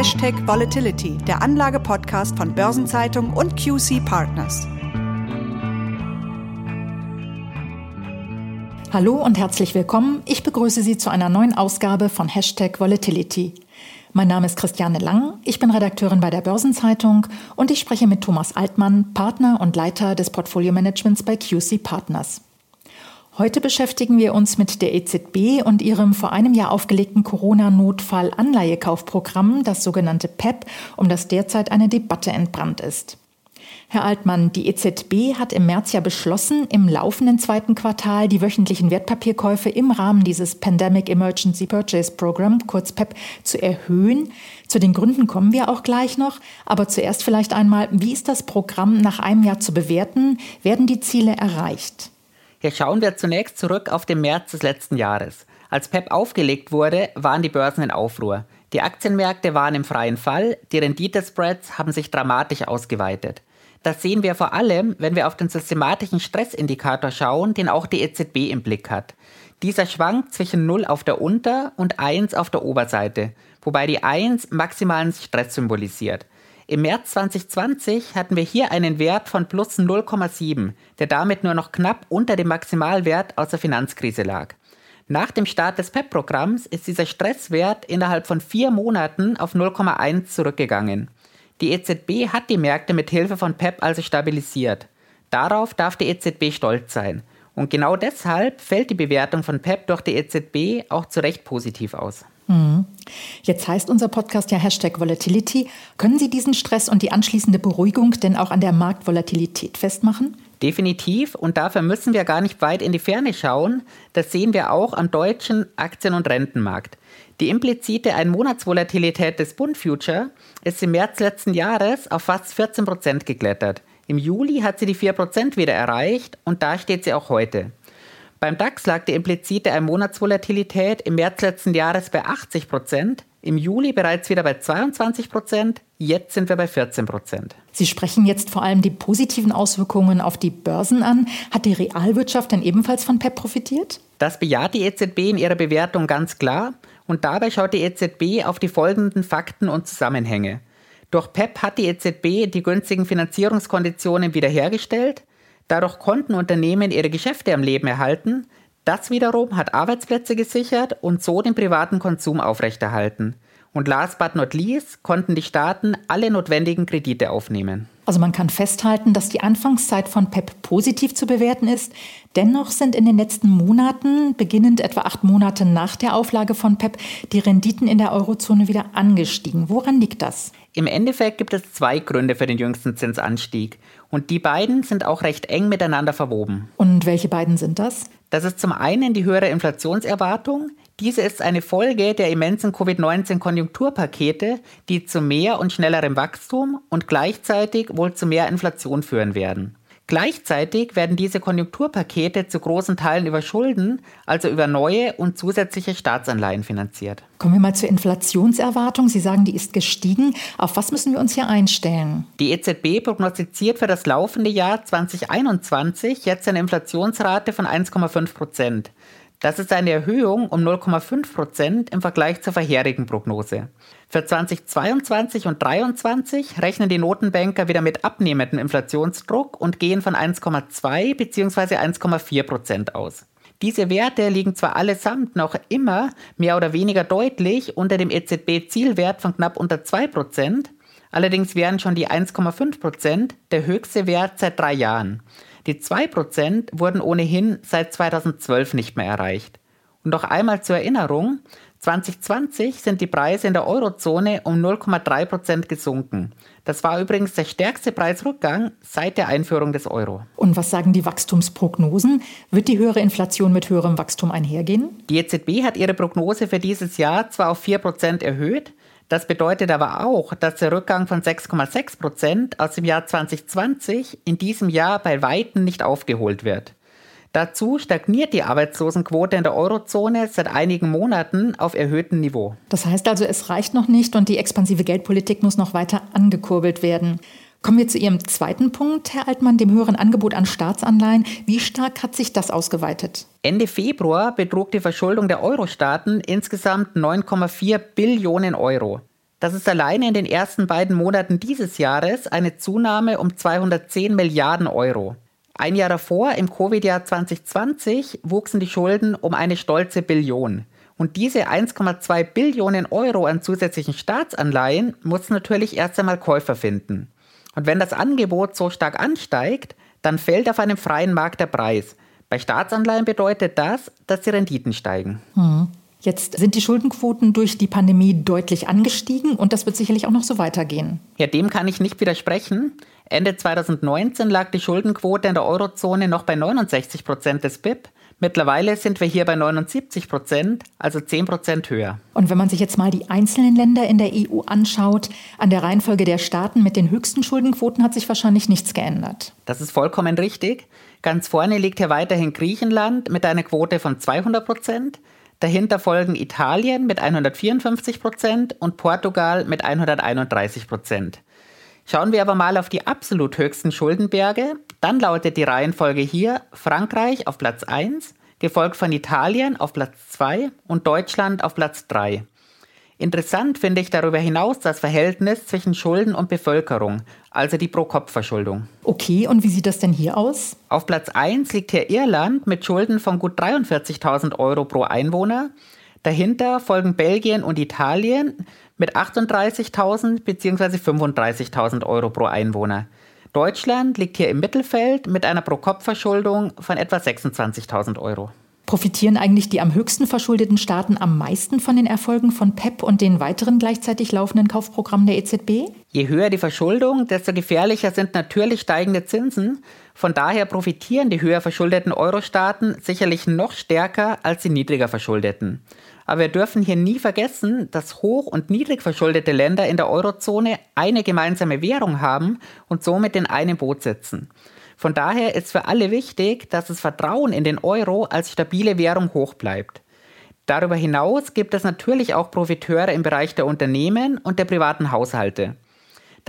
Hashtag Volatility, der Anlage-Podcast von Börsenzeitung und QC Partners. Hallo und herzlich willkommen. Ich begrüße Sie zu einer neuen Ausgabe von Hashtag Volatility. Mein Name ist Christiane Lang, ich bin Redakteurin bei der Börsenzeitung und ich spreche mit Thomas Altmann, Partner und Leiter des Portfolio Managements bei QC Partners. Heute beschäftigen wir uns mit der EZB und ihrem vor einem Jahr aufgelegten Corona-Notfall-Anleihekaufprogramm, das sogenannte PEP, um das derzeit eine Debatte entbrannt ist. Herr Altmann, die EZB hat im März ja beschlossen, im laufenden zweiten Quartal die wöchentlichen Wertpapierkäufe im Rahmen dieses Pandemic Emergency Purchase Program, kurz PEP, zu erhöhen. Zu den Gründen kommen wir auch gleich noch. Aber zuerst vielleicht einmal, wie ist das Programm nach einem Jahr zu bewerten? Werden die Ziele erreicht? Hier schauen wir zunächst zurück auf den März des letzten Jahres. Als PEP aufgelegt wurde, waren die Börsen in Aufruhr. Die Aktienmärkte waren im freien Fall, die Renditespreads haben sich dramatisch ausgeweitet. Das sehen wir vor allem, wenn wir auf den systematischen Stressindikator schauen, den auch die EZB im Blick hat. Dieser schwankt zwischen 0 auf der Unter- und 1 auf der Oberseite, wobei die 1 maximalen Stress symbolisiert. Im März 2020 hatten wir hier einen Wert von plus 0,7, der damit nur noch knapp unter dem Maximalwert aus der Finanzkrise lag. Nach dem Start des PEP-Programms ist dieser Stresswert innerhalb von vier Monaten auf 0,1 zurückgegangen. Die EZB hat die Märkte mit Hilfe von PEP also stabilisiert. Darauf darf die EZB stolz sein. Und genau deshalb fällt die Bewertung von PEP durch die EZB auch zu Recht positiv aus. Mhm. Jetzt heißt unser Podcast ja Hashtag Volatility. Können Sie diesen Stress und die anschließende Beruhigung denn auch an der Marktvolatilität festmachen? Definitiv. Und dafür müssen wir gar nicht weit in die Ferne schauen. Das sehen wir auch am deutschen Aktien- und Rentenmarkt. Die implizite Einmonatsvolatilität des Bund Future ist im März letzten Jahres auf fast 14 Prozent geklettert. Im Juli hat sie die 4 Prozent wieder erreicht und da steht sie auch heute. Beim DAX lag die implizite Einmonatsvolatilität im März letzten Jahres bei 80 Prozent, im Juli bereits wieder bei 22 Prozent, jetzt sind wir bei 14 Prozent. Sie sprechen jetzt vor allem die positiven Auswirkungen auf die Börsen an. Hat die Realwirtschaft denn ebenfalls von PEP profitiert? Das bejaht die EZB in ihrer Bewertung ganz klar. Und dabei schaut die EZB auf die folgenden Fakten und Zusammenhänge. Durch PEP hat die EZB die günstigen Finanzierungskonditionen wiederhergestellt. Dadurch konnten Unternehmen ihre Geschäfte am Leben erhalten. Das wiederum hat Arbeitsplätze gesichert und so den privaten Konsum aufrechterhalten. Und last but not least konnten die Staaten alle notwendigen Kredite aufnehmen. Also man kann festhalten, dass die Anfangszeit von PEP positiv zu bewerten ist. Dennoch sind in den letzten Monaten, beginnend etwa acht Monate nach der Auflage von PEP, die Renditen in der Eurozone wieder angestiegen. Woran liegt das? Im Endeffekt gibt es zwei Gründe für den jüngsten Zinsanstieg. Und die beiden sind auch recht eng miteinander verwoben. Und welche beiden sind das? Das ist zum einen die höhere Inflationserwartung. Diese ist eine Folge der immensen Covid-19-Konjunkturpakete, die zu mehr und schnellerem Wachstum und gleichzeitig wohl zu mehr Inflation führen werden. Gleichzeitig werden diese Konjunkturpakete zu großen Teilen über Schulden, also über neue und zusätzliche Staatsanleihen finanziert. Kommen wir mal zur Inflationserwartung. Sie sagen, die ist gestiegen. Auf was müssen wir uns hier einstellen? Die EZB prognostiziert für das laufende Jahr 2021 jetzt eine Inflationsrate von 1,5 Prozent. Das ist eine Erhöhung um 0,5 Prozent im Vergleich zur vorherigen Prognose. Für 2022 und 2023 rechnen die Notenbanker wieder mit abnehmendem Inflationsdruck und gehen von 1,2 bzw. 1,4 Prozent aus. Diese Werte liegen zwar allesamt noch immer mehr oder weniger deutlich unter dem EZB-Zielwert von knapp unter 2 Prozent, allerdings wären schon die 1,5 Prozent der höchste Wert seit drei Jahren. Die 2% wurden ohnehin seit 2012 nicht mehr erreicht. Und noch einmal zur Erinnerung, 2020 sind die Preise in der Eurozone um 0,3% gesunken. Das war übrigens der stärkste Preisrückgang seit der Einführung des Euro. Und was sagen die Wachstumsprognosen? Wird die höhere Inflation mit höherem Wachstum einhergehen? Die EZB hat ihre Prognose für dieses Jahr zwar auf 4% erhöht, das bedeutet aber auch, dass der Rückgang von 6,6 Prozent aus dem Jahr 2020 in diesem Jahr bei Weitem nicht aufgeholt wird. Dazu stagniert die Arbeitslosenquote in der Eurozone seit einigen Monaten auf erhöhtem Niveau. Das heißt also, es reicht noch nicht und die expansive Geldpolitik muss noch weiter angekurbelt werden. Kommen wir zu Ihrem zweiten Punkt, Herr Altmann, dem höheren Angebot an Staatsanleihen. Wie stark hat sich das ausgeweitet? Ende Februar betrug die Verschuldung der Euro-Staaten insgesamt 9,4 Billionen Euro. Das ist alleine in den ersten beiden Monaten dieses Jahres eine Zunahme um 210 Milliarden Euro. Ein Jahr davor, im Covid-Jahr 2020, wuchsen die Schulden um eine stolze Billion. Und diese 1,2 Billionen Euro an zusätzlichen Staatsanleihen muss natürlich erst einmal Käufer finden. Und wenn das Angebot so stark ansteigt, dann fällt auf einem freien Markt der Preis. Bei Staatsanleihen bedeutet das, dass die Renditen steigen. Hm. Jetzt sind die Schuldenquoten durch die Pandemie deutlich angestiegen und das wird sicherlich auch noch so weitergehen. Ja, dem kann ich nicht widersprechen. Ende 2019 lag die Schuldenquote in der Eurozone noch bei 69 Prozent des BIP. Mittlerweile sind wir hier bei 79 Prozent, also 10 Prozent höher. Und wenn man sich jetzt mal die einzelnen Länder in der EU anschaut, an der Reihenfolge der Staaten mit den höchsten Schuldenquoten hat sich wahrscheinlich nichts geändert. Das ist vollkommen richtig. Ganz vorne liegt hier weiterhin Griechenland mit einer Quote von 200 Prozent. Dahinter folgen Italien mit 154 Prozent und Portugal mit 131 Prozent. Schauen wir aber mal auf die absolut höchsten Schuldenberge. Dann lautet die Reihenfolge hier Frankreich auf Platz 1, gefolgt von Italien auf Platz 2 und Deutschland auf Platz 3. Interessant finde ich darüber hinaus das Verhältnis zwischen Schulden und Bevölkerung, also die Pro-Kopf-Verschuldung. Okay, und wie sieht das denn hier aus? Auf Platz 1 liegt hier Irland mit Schulden von gut 43.000 Euro pro Einwohner. Dahinter folgen Belgien und Italien mit 38.000 bzw. 35.000 Euro pro Einwohner. Deutschland liegt hier im Mittelfeld mit einer Pro-Kopf-Verschuldung von etwa 26.000 Euro. Profitieren eigentlich die am höchsten verschuldeten Staaten am meisten von den Erfolgen von PEP und den weiteren gleichzeitig laufenden Kaufprogrammen der EZB? Je höher die Verschuldung, desto gefährlicher sind natürlich steigende Zinsen. Von daher profitieren die höher verschuldeten Euro-Staaten sicherlich noch stärker als die niedriger verschuldeten. Aber wir dürfen hier nie vergessen, dass hoch und niedrig verschuldete Länder in der Eurozone eine gemeinsame Währung haben und somit in einem Boot sitzen. Von daher ist für alle wichtig, dass das Vertrauen in den Euro als stabile Währung hoch bleibt. Darüber hinaus gibt es natürlich auch Profiteure im Bereich der Unternehmen und der privaten Haushalte.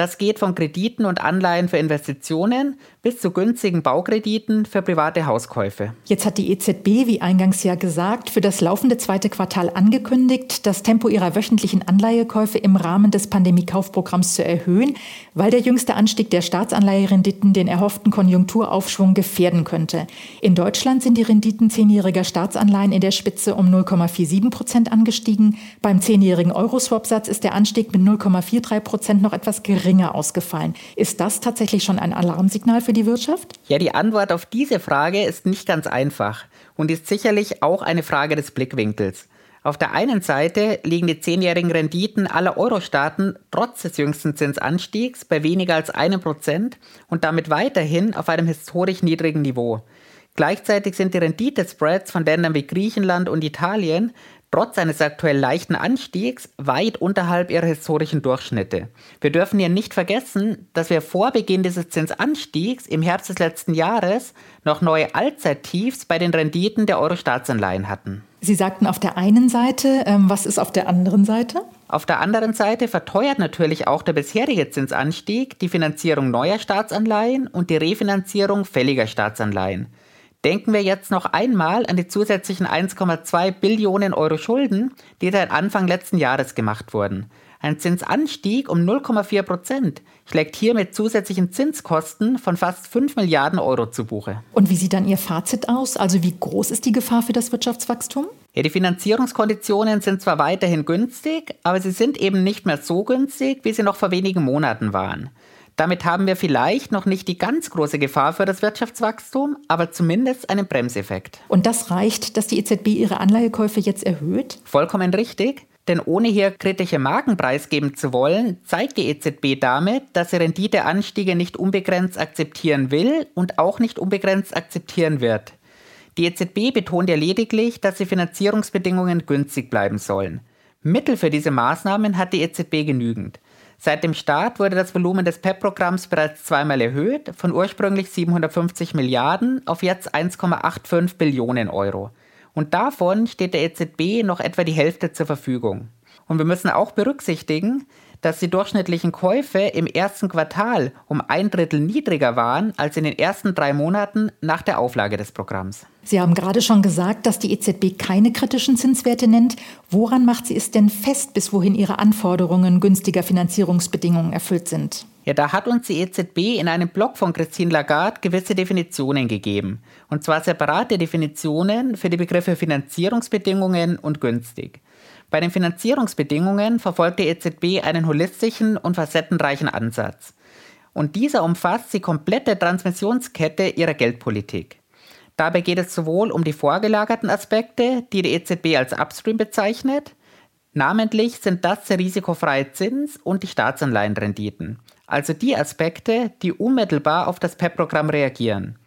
Das geht von Krediten und Anleihen für Investitionen bis zu günstigen Baukrediten für private Hauskäufe. Jetzt hat die EZB, wie eingangs ja gesagt, für das laufende zweite Quartal angekündigt, das Tempo ihrer wöchentlichen Anleihekäufe im Rahmen des Pandemiekaufprogramms zu erhöhen, weil der jüngste Anstieg der Staatsanleiherenditen den erhofften Konjunkturaufschwung gefährden könnte. In Deutschland sind die Renditen zehnjähriger Staatsanleihen in der Spitze um 0,47 Prozent angestiegen. Beim zehnjährigen Euroswap-Satz ist der Anstieg mit 0,43 Prozent noch etwas geringer geringer ausgefallen. Ist das tatsächlich schon ein Alarmsignal für die Wirtschaft? Ja, die Antwort auf diese Frage ist nicht ganz einfach und ist sicherlich auch eine Frage des Blickwinkels. Auf der einen Seite liegen die zehnjährigen Renditen aller Euro-Staaten trotz des jüngsten Zinsanstiegs bei weniger als einem Prozent und damit weiterhin auf einem historisch niedrigen Niveau. Gleichzeitig sind die Renditespreads von Ländern wie Griechenland und Italien trotz eines aktuell leichten Anstiegs weit unterhalb ihrer historischen Durchschnitte. Wir dürfen hier nicht vergessen, dass wir vor Beginn dieses Zinsanstiegs im Herbst des letzten Jahres noch neue Allzeittiefs bei den Renditen der Euro-Staatsanleihen hatten. Sie sagten auf der einen Seite, ähm, was ist auf der anderen Seite? Auf der anderen Seite verteuert natürlich auch der bisherige Zinsanstieg die Finanzierung neuer Staatsanleihen und die Refinanzierung fälliger Staatsanleihen. Denken wir jetzt noch einmal an die zusätzlichen 1,2 Billionen Euro Schulden, die seit Anfang letzten Jahres gemacht wurden. Ein Zinsanstieg um 0,4 Prozent schlägt hier mit zusätzlichen Zinskosten von fast 5 Milliarden Euro zu Buche. Und wie sieht dann Ihr Fazit aus? Also wie groß ist die Gefahr für das Wirtschaftswachstum? Ja, die Finanzierungskonditionen sind zwar weiterhin günstig, aber sie sind eben nicht mehr so günstig, wie sie noch vor wenigen Monaten waren. Damit haben wir vielleicht noch nicht die ganz große Gefahr für das Wirtschaftswachstum, aber zumindest einen Bremseffekt. Und das reicht, dass die EZB ihre Anleihekäufe jetzt erhöht? Vollkommen richtig. Denn ohne hier kritische Marken preisgeben zu wollen, zeigt die EZB damit, dass sie Renditeanstiege nicht unbegrenzt akzeptieren will und auch nicht unbegrenzt akzeptieren wird. Die EZB betont ja lediglich, dass die Finanzierungsbedingungen günstig bleiben sollen. Mittel für diese Maßnahmen hat die EZB genügend. Seit dem Start wurde das Volumen des PEP-Programms bereits zweimal erhöht, von ursprünglich 750 Milliarden auf jetzt 1,85 Billionen Euro. Und davon steht der EZB noch etwa die Hälfte zur Verfügung. Und wir müssen auch berücksichtigen, dass die durchschnittlichen Käufe im ersten Quartal um ein Drittel niedriger waren als in den ersten drei Monaten nach der Auflage des Programms. Sie haben gerade schon gesagt, dass die EZB keine kritischen Zinswerte nennt. Woran macht sie es denn fest, bis wohin ihre Anforderungen günstiger Finanzierungsbedingungen erfüllt sind? Ja, da hat uns die EZB in einem Blog von Christine Lagarde gewisse Definitionen gegeben. Und zwar separate Definitionen für die Begriffe Finanzierungsbedingungen und günstig. Bei den Finanzierungsbedingungen verfolgt die EZB einen holistischen und facettenreichen Ansatz. Und dieser umfasst die komplette Transmissionskette ihrer Geldpolitik. Dabei geht es sowohl um die vorgelagerten Aspekte, die die EZB als Upstream bezeichnet, namentlich sind das der risikofreie Zins und die Staatsanleihenrenditen, also die Aspekte, die unmittelbar auf das PEP-Programm reagieren.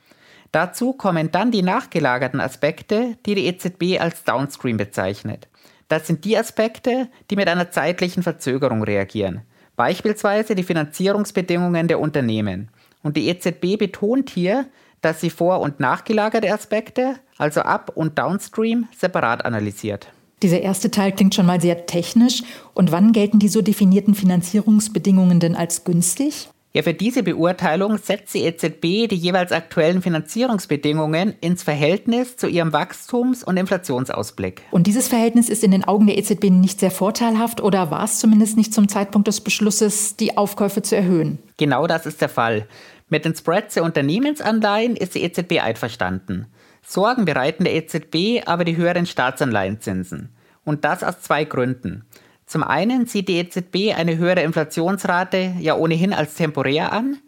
Dazu kommen dann die nachgelagerten Aspekte, die die EZB als Downstream bezeichnet. Das sind die Aspekte, die mit einer zeitlichen Verzögerung reagieren, beispielsweise die Finanzierungsbedingungen der Unternehmen. Und die EZB betont hier, dass sie vor- und nachgelagerte Aspekte, also Up- und Downstream, separat analysiert. Dieser erste Teil klingt schon mal sehr technisch. Und wann gelten die so definierten Finanzierungsbedingungen denn als günstig? Ja, für diese Beurteilung setzt die EZB die jeweils aktuellen Finanzierungsbedingungen ins Verhältnis zu ihrem Wachstums- und Inflationsausblick. Und dieses Verhältnis ist in den Augen der EZB nicht sehr vorteilhaft oder war es zumindest nicht zum Zeitpunkt des Beschlusses, die Aufkäufe zu erhöhen? Genau das ist der Fall. Mit den Spreads der Unternehmensanleihen ist die EZB einverstanden. Sorgen bereiten der EZB aber die höheren Staatsanleihenzinsen. Und das aus zwei Gründen. Zum einen sieht die EZB eine höhere Inflationsrate ja ohnehin als temporär an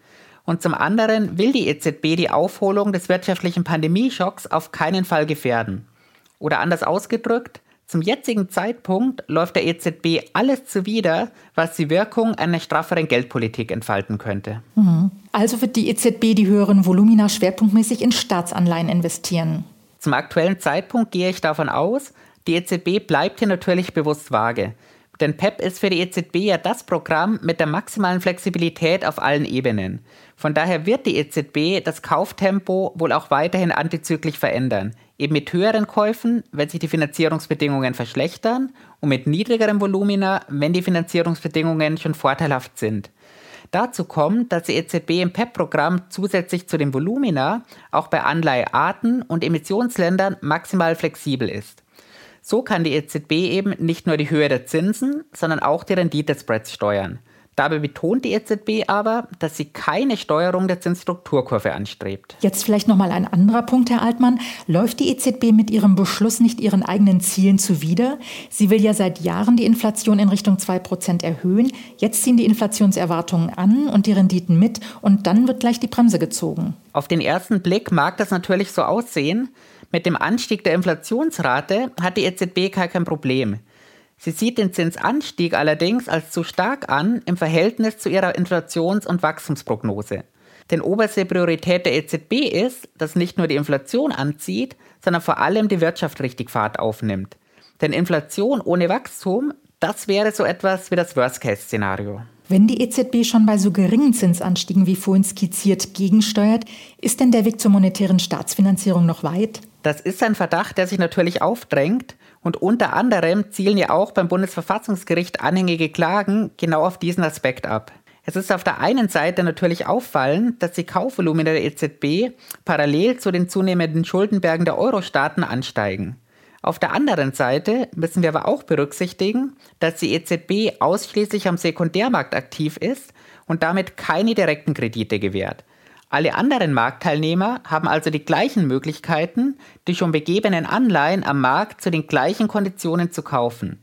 und zum anderen will die EZB die Aufholung des wirtschaftlichen Pandemieschocks auf keinen Fall gefährden. Oder anders ausgedrückt, zum jetzigen Zeitpunkt läuft der EZB alles zuwider, was die Wirkung einer strafferen Geldpolitik entfalten könnte. Mhm. Also wird die EZB die höheren Volumina schwerpunktmäßig in Staatsanleihen investieren. Zum aktuellen Zeitpunkt gehe ich davon aus, die EZB bleibt hier natürlich bewusst vage. Denn PEP ist für die EZB ja das Programm mit der maximalen Flexibilität auf allen Ebenen. Von daher wird die EZB das Kauftempo wohl auch weiterhin antizyklisch verändern. Eben mit höheren Käufen, wenn sich die Finanzierungsbedingungen verschlechtern und mit niedrigerem Volumina, wenn die Finanzierungsbedingungen schon vorteilhaft sind. Dazu kommt, dass die EZB im PEP-Programm zusätzlich zu den Volumina auch bei Anleihearten und Emissionsländern maximal flexibel ist. So kann die EZB eben nicht nur die Höhe der Zinsen, sondern auch die Renditespreads steuern. Dabei betont die EZB aber, dass sie keine Steuerung der Zinsstrukturkurve anstrebt. Jetzt vielleicht noch mal ein anderer Punkt, Herr Altmann. Läuft die EZB mit ihrem Beschluss nicht ihren eigenen Zielen zuwider? Sie will ja seit Jahren die Inflation in Richtung 2% erhöhen. Jetzt ziehen die Inflationserwartungen an und die Renditen mit und dann wird gleich die Bremse gezogen. Auf den ersten Blick mag das natürlich so aussehen. Mit dem Anstieg der Inflationsrate hat die EZB gar kein Problem. Sie sieht den Zinsanstieg allerdings als zu stark an im Verhältnis zu ihrer Inflations- und Wachstumsprognose. Denn oberste Priorität der EZB ist, dass nicht nur die Inflation anzieht, sondern vor allem die Wirtschaft richtig Fahrt aufnimmt. Denn Inflation ohne Wachstum, das wäre so etwas wie das Worst-Case-Szenario. Wenn die EZB schon bei so geringen Zinsanstiegen wie vorhin skizziert gegensteuert, ist denn der Weg zur monetären Staatsfinanzierung noch weit? Das ist ein Verdacht, der sich natürlich aufdrängt. Und unter anderem zielen ja auch beim Bundesverfassungsgericht anhängige Klagen genau auf diesen Aspekt ab. Es ist auf der einen Seite natürlich auffallend, dass die Kaufvolumina der EZB parallel zu den zunehmenden Schuldenbergen der Euro-Staaten ansteigen. Auf der anderen Seite müssen wir aber auch berücksichtigen, dass die EZB ausschließlich am Sekundärmarkt aktiv ist und damit keine direkten Kredite gewährt. Alle anderen Marktteilnehmer haben also die gleichen Möglichkeiten, die schon begebenen Anleihen am Markt zu den gleichen Konditionen zu kaufen.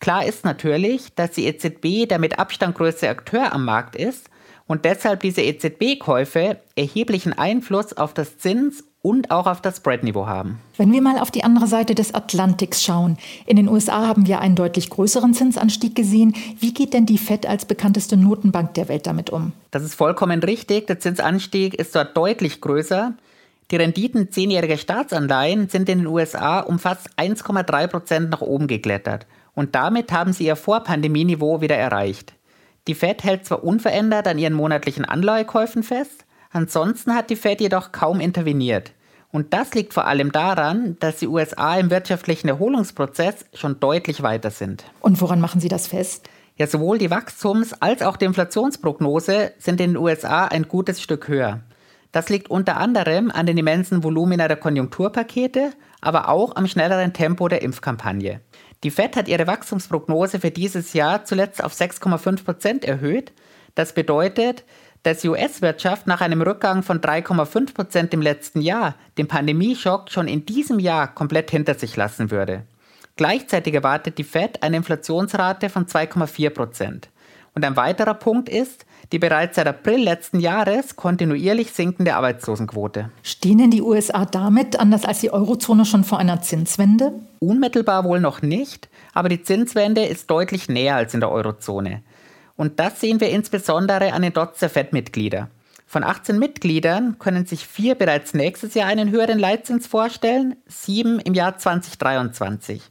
Klar ist natürlich, dass die EZB der mit Abstand größte Akteur am Markt ist und deshalb diese EZB-Käufe erheblichen Einfluss auf das Zins- und auch auf das Spreadniveau haben. Wenn wir mal auf die andere Seite des Atlantiks schauen. In den USA haben wir einen deutlich größeren Zinsanstieg gesehen. Wie geht denn die Fed als bekannteste Notenbank der Welt damit um? Das ist vollkommen richtig. Der Zinsanstieg ist dort deutlich größer. Die Renditen zehnjähriger Staatsanleihen sind in den USA um fast 1,3 Prozent nach oben geklettert. Und damit haben sie ihr Vorpandemieniveau wieder erreicht. Die Fed hält zwar unverändert an ihren monatlichen Anleihekäufen fest, Ansonsten hat die Fed jedoch kaum interveniert. Und das liegt vor allem daran, dass die USA im wirtschaftlichen Erholungsprozess schon deutlich weiter sind. Und woran machen Sie das fest? Ja, sowohl die Wachstums- als auch die Inflationsprognose sind in den USA ein gutes Stück höher. Das liegt unter anderem an den immensen Volumina der Konjunkturpakete, aber auch am schnelleren Tempo der Impfkampagne. Die Fed hat ihre Wachstumsprognose für dieses Jahr zuletzt auf 6,5 Prozent erhöht. Das bedeutet, dass die US-Wirtschaft nach einem Rückgang von 3,5 Prozent im letzten Jahr den Pandemieschock schon in diesem Jahr komplett hinter sich lassen würde. Gleichzeitig erwartet die Fed eine Inflationsrate von 2,4 Prozent. Und ein weiterer Punkt ist die bereits seit April letzten Jahres kontinuierlich sinkende Arbeitslosenquote. Stehen denn die USA damit, anders als die Eurozone, schon vor einer Zinswende? Unmittelbar wohl noch nicht, aber die Zinswende ist deutlich näher als in der Eurozone. Und das sehen wir insbesondere an den Dots der FED-Mitglieder. Von 18 Mitgliedern können sich vier bereits nächstes Jahr einen höheren Leitzins vorstellen, sieben im Jahr 2023.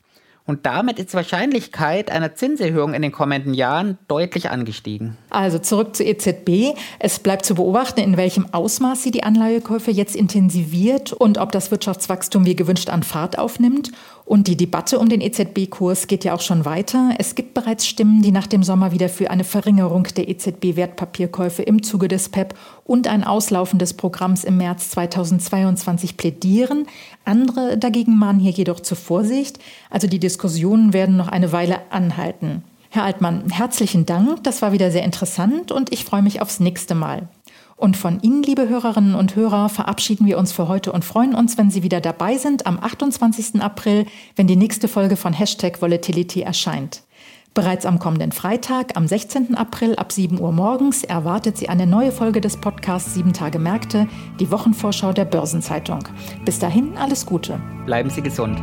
Und damit ist die Wahrscheinlichkeit einer Zinserhöhung in den kommenden Jahren deutlich angestiegen. Also zurück zur EZB. Es bleibt zu beobachten, in welchem Ausmaß sie die Anleihekäufe jetzt intensiviert und ob das Wirtschaftswachstum wie gewünscht an Fahrt aufnimmt. Und die Debatte um den EZB-Kurs geht ja auch schon weiter. Es gibt bereits Stimmen, die nach dem Sommer wieder für eine Verringerung der EZB-Wertpapierkäufe im Zuge des PEP und ein Auslaufen des Programms im März 2022 plädieren. Andere dagegen mahnen hier jedoch zur Vorsicht. Also die Diskussionen werden noch eine Weile anhalten. Herr Altmann, herzlichen Dank. Das war wieder sehr interessant und ich freue mich aufs nächste Mal. Und von Ihnen, liebe Hörerinnen und Hörer, verabschieden wir uns für heute und freuen uns, wenn Sie wieder dabei sind am 28. April, wenn die nächste Folge von Hashtag Volatility erscheint. Bereits am kommenden Freitag, am 16. April ab 7 Uhr morgens, erwartet Sie eine neue Folge des Podcasts 7 Tage Märkte, die Wochenvorschau der Börsenzeitung. Bis dahin alles Gute. Bleiben Sie gesund.